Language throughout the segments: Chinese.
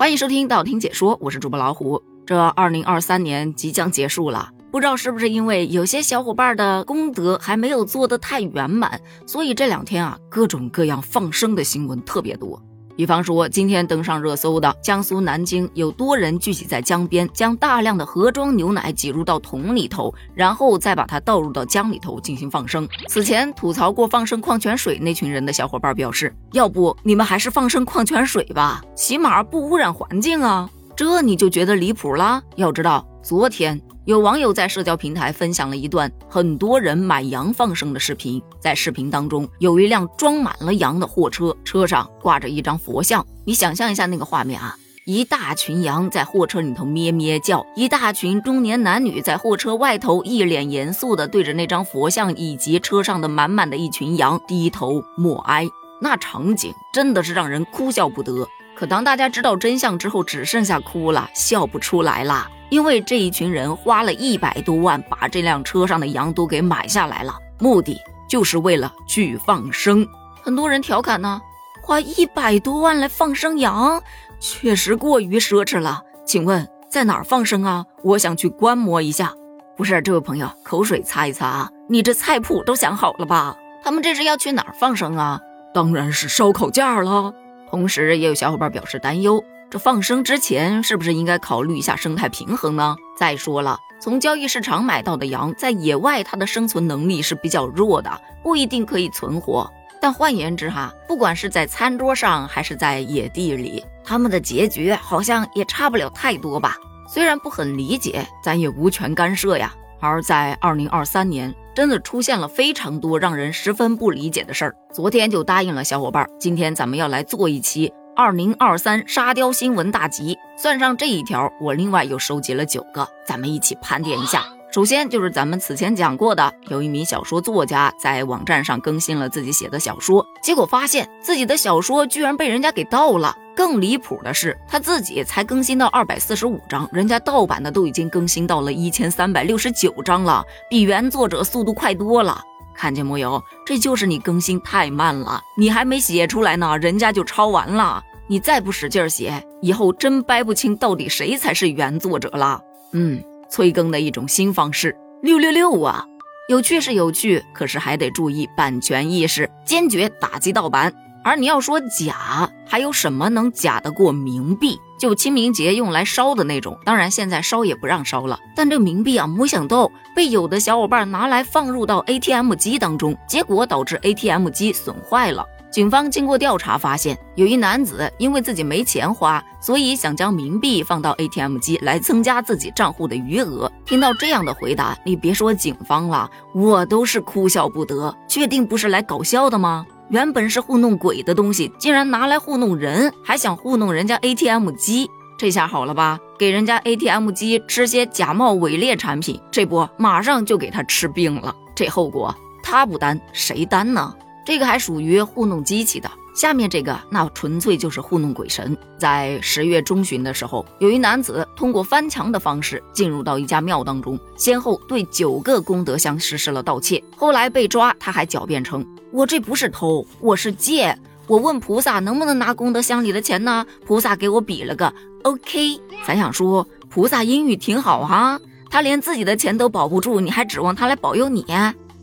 欢迎收听道听解说，我是主播老虎。这二零二三年即将结束了，不知道是不是因为有些小伙伴的功德还没有做得太圆满，所以这两天啊，各种各样放生的新闻特别多。比方说，今天登上热搜的江苏南京，有多人聚集在江边，将大量的盒装牛奶挤入到桶里头，然后再把它倒入到江里头进行放生。此前吐槽过放生矿泉水那群人的小伙伴表示，要不你们还是放生矿泉水吧，起码不污染环境啊。这你就觉得离谱了？要知道，昨天有网友在社交平台分享了一段很多人买羊放生的视频。在视频当中，有一辆装满了羊的货车，车上挂着一张佛像。你想象一下那个画面啊，一大群羊在货车里头咩咩叫，一大群中年男女在货车外头一脸严肃的对着那张佛像以及车上的满满的一群羊低头默哀，那场景真的是让人哭笑不得。可当大家知道真相之后，只剩下哭了，笑不出来了。因为这一群人花了一百多万把这辆车上的羊都给买下来了，目的就是为了去放生。很多人调侃呢，花一百多万来放生羊，确实过于奢侈了。请问在哪儿放生啊？我想去观摩一下。不是，这位朋友，口水擦一擦啊，你这菜谱都想好了吧？他们这是要去哪儿放生啊？当然是烧烤架了。同时，也有小伙伴表示担忧：这放生之前是不是应该考虑一下生态平衡呢？再说了，从交易市场买到的羊，在野外它的生存能力是比较弱的，不一定可以存活。但换言之，哈，不管是在餐桌上还是在野地里，它们的结局好像也差不了太多吧？虽然不很理解，咱也无权干涉呀。而在二零二三年。真的出现了非常多让人十分不理解的事儿。昨天就答应了小伙伴，今天咱们要来做一期二零二三沙雕新闻大集。算上这一条，我另外又收集了九个，咱们一起盘点一下。首先就是咱们此前讲过的，有一名小说作家在网站上更新了自己写的小说，结果发现自己的小说居然被人家给盗了。更离谱的是，他自己才更新到二百四十五章，人家盗版的都已经更新到了一千三百六十九章了，比原作者速度快多了。看见没有？这就是你更新太慢了，你还没写出来呢，人家就抄完了。你再不使劲写，以后真掰不清到底谁才是原作者了。嗯，催更的一种新方式，六六六啊！有趣是有趣，可是还得注意版权意识，坚决打击盗版。而你要说假，还有什么能假得过冥币？就清明节用来烧的那种，当然现在烧也不让烧了。但这冥币啊，没想到被有的小伙伴拿来放入到 ATM 机当中，结果导致 ATM 机损坏了。警方经过调查发现，有一男子因为自己没钱花，所以想将冥币放到 ATM 机来增加自己账户的余额。听到这样的回答，你别说警方了，我都是哭笑不得。确定不是来搞笑的吗？原本是糊弄鬼的东西，竟然拿来糊弄人，还想糊弄人家 ATM 机，这下好了吧？给人家 ATM 机吃些假冒伪劣产品，这不马上就给他吃病了。这后果他不担谁担呢？这个还属于糊弄机器的。下面这个那纯粹就是糊弄鬼神。在十月中旬的时候，有一男子通过翻墙的方式进入到一家庙当中，先后对九个功德箱实施了盗窃。后来被抓，他还狡辩称：“我这不是偷，我是借。我问菩萨能不能拿功德箱里的钱呢？菩萨给我比了个 OK。咱想说，菩萨英语挺好哈，他连自己的钱都保不住，你还指望他来保佑你？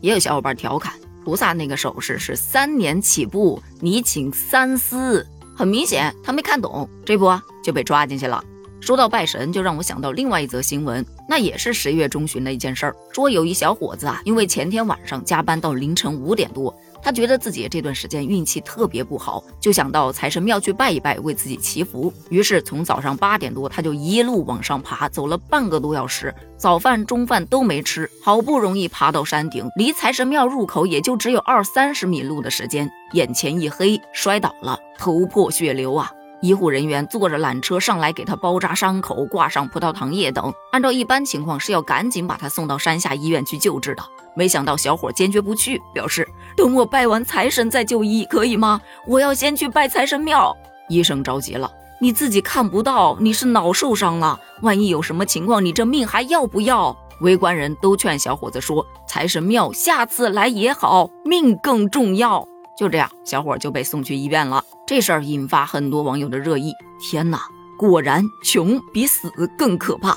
也有小伙伴调侃。”菩萨那个手势是三年起步，你请三思。很明显，他没看懂，这不就被抓进去了。说到拜神，就让我想到另外一则新闻，那也是十月中旬的一件事儿。说有一小伙子啊，因为前天晚上加班到凌晨五点多。他觉得自己这段时间运气特别不好，就想到财神庙去拜一拜，为自己祈福。于是从早上八点多，他就一路往上爬，走了半个多小时，早饭、中饭都没吃，好不容易爬到山顶，离财神庙入口也就只有二三十米路的时间，眼前一黑，摔倒了，头破血流啊！医护人员坐着缆车上来给他包扎伤口，挂上葡萄糖液等。按照一般情况是要赶紧把他送到山下医院去救治的。没想到小伙坚决不去，表示等我拜完财神再就医，可以吗？我要先去拜财神庙。医生着急了，你自己看不到，你是脑受伤了，万一有什么情况，你这命还要不要？围观人都劝小伙子说：“财神庙下次来也好，命更重要。”就这样，小伙就被送去医院了。这事儿引发很多网友的热议。天哪，果然，穷比死更可怕。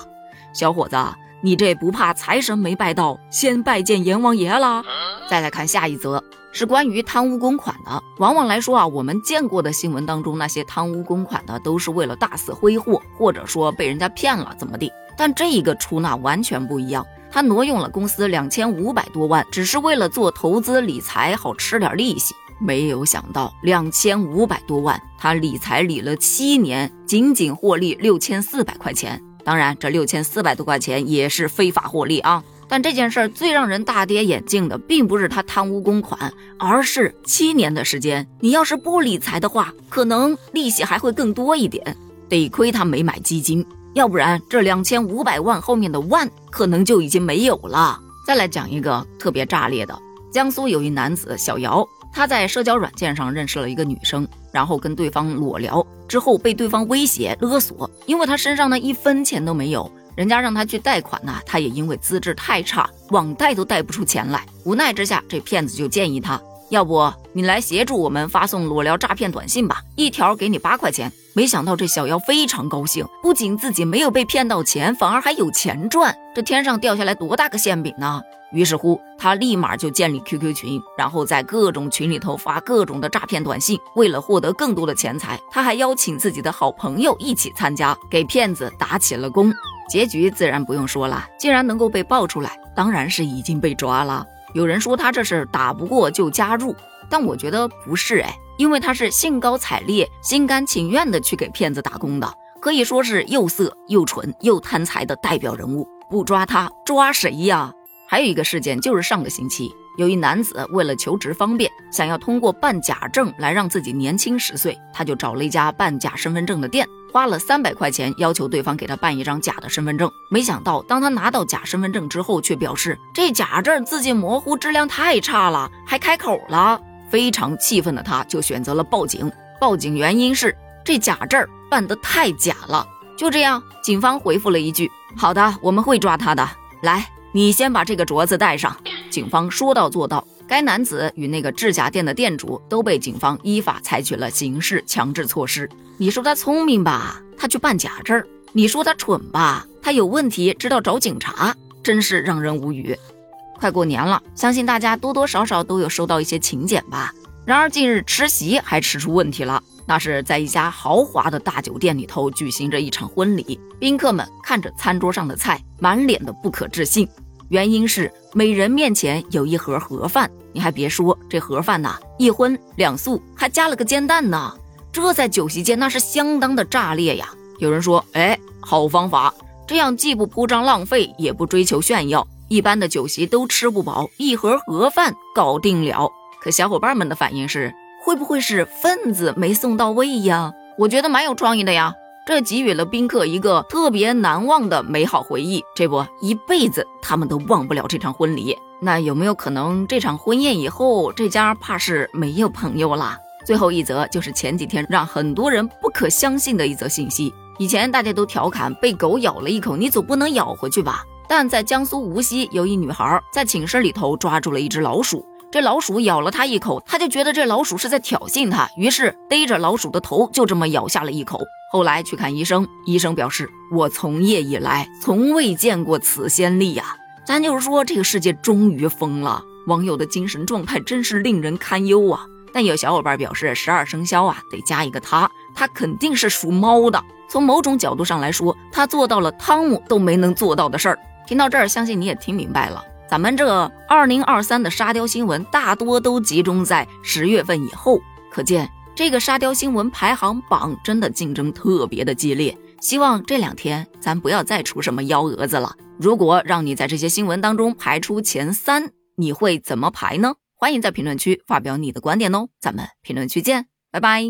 小伙子，你这不怕财神没拜到，先拜见阎王爷啦？再来看下一则，是关于贪污公款的。往往来说啊，我们见过的新闻当中，那些贪污公款的都是为了大肆挥霍，或者说被人家骗了怎么地。但这一个出纳完全不一样，他挪用了公司两千五百多万，只是为了做投资理财，好吃点利息。没有想到两千五百多万，他理财理了七年，仅仅获利六千四百块钱。当然，这六千四百多块钱也是非法获利啊。但这件事儿最让人大跌眼镜的，并不是他贪污公款，而是七年的时间，你要是不理财的话，可能利息还会更多一点。得亏他没买基金，要不然这两千五百万后面的万可能就已经没有了。再来讲一个特别炸裂的，江苏有一男子小姚。他在社交软件上认识了一个女生，然后跟对方裸聊，之后被对方威胁勒索，因为他身上呢一分钱都没有，人家让他去贷款呢，他也因为资质太差，网贷都贷不出钱来。无奈之下，这骗子就建议他，要不你来协助我们发送裸聊诈骗短信吧，一条给你八块钱。没想到这小妖非常高兴，不仅自己没有被骗到钱，反而还有钱赚，这天上掉下来多大个馅饼呢？于是乎，他立马就建立 QQ 群，然后在各种群里头发各种的诈骗短信。为了获得更多的钱财，他还邀请自己的好朋友一起参加，给骗子打起了工。结局自然不用说了，竟然能够被爆出来，当然是已经被抓了。有人说他这是打不过就加入，但我觉得不是哎，因为他是兴高采烈、心甘情愿的去给骗子打工的，可以说是又色又蠢又贪财的代表人物。不抓他，抓谁呀？还有一个事件，就是上个星期，有一男子为了求职方便，想要通过办假证来让自己年轻十岁，他就找了一家办假身份证的店，花了三百块钱，要求对方给他办一张假的身份证。没想到，当他拿到假身份证之后，却表示这假证字迹模糊，质量太差了，还开口了。非常气愤的他，就选择了报警。报警原因是这假证办得太假了。就这样，警方回复了一句：“好的，我们会抓他的。”来。你先把这个镯子戴上。警方说到做到，该男子与那个制假店的店主都被警方依法采取了刑事强制措施。你说他聪明吧，他去办假证；你说他蠢吧，他有问题知道找警察，真是让人无语。快过年了，相信大家多多少少都有收到一些请柬吧。然而近日吃席还吃出问题了，那是在一家豪华的大酒店里头举行着一场婚礼，宾客们看着餐桌上的菜，满脸的不可置信。原因是每人面前有一盒盒饭，你还别说，这盒饭呐，一荤两素，还加了个煎蛋呢。这在酒席间那是相当的炸裂呀。有人说，哎，好方法，这样既不铺张浪费，也不追求炫耀，一般的酒席都吃不饱，一盒盒饭搞定了。可小伙伴们的反应是，会不会是份子没送到位呀？我觉得蛮有创意的呀。这给予了宾客一个特别难忘的美好回忆，这不一辈子他们都忘不了这场婚礼。那有没有可能这场婚宴以后，这家怕是没有朋友了？最后一则就是前几天让很多人不可相信的一则信息。以前大家都调侃被狗咬了一口，你总不能咬回去吧？但在江苏无锡，有一女孩在寝室里头抓住了一只老鼠。这老鼠咬了他一口，他就觉得这老鼠是在挑衅他，于是逮着老鼠的头就这么咬下了一口。后来去看医生，医生表示我从业以来从未见过此先例呀。咱就是说，这个世界终于疯了，网友的精神状态真是令人堪忧啊。但有小伙伴表示，十二生肖啊得加一个他，他肯定是属猫的。从某种角度上来说，他做到了汤姆都没能做到的事儿。听到这儿，相信你也听明白了。咱们这二零二三的沙雕新闻大多都集中在十月份以后，可见这个沙雕新闻排行榜真的竞争特别的激烈。希望这两天咱不要再出什么幺蛾子了。如果让你在这些新闻当中排出前三，你会怎么排呢？欢迎在评论区发表你的观点哦，咱们评论区见，拜拜。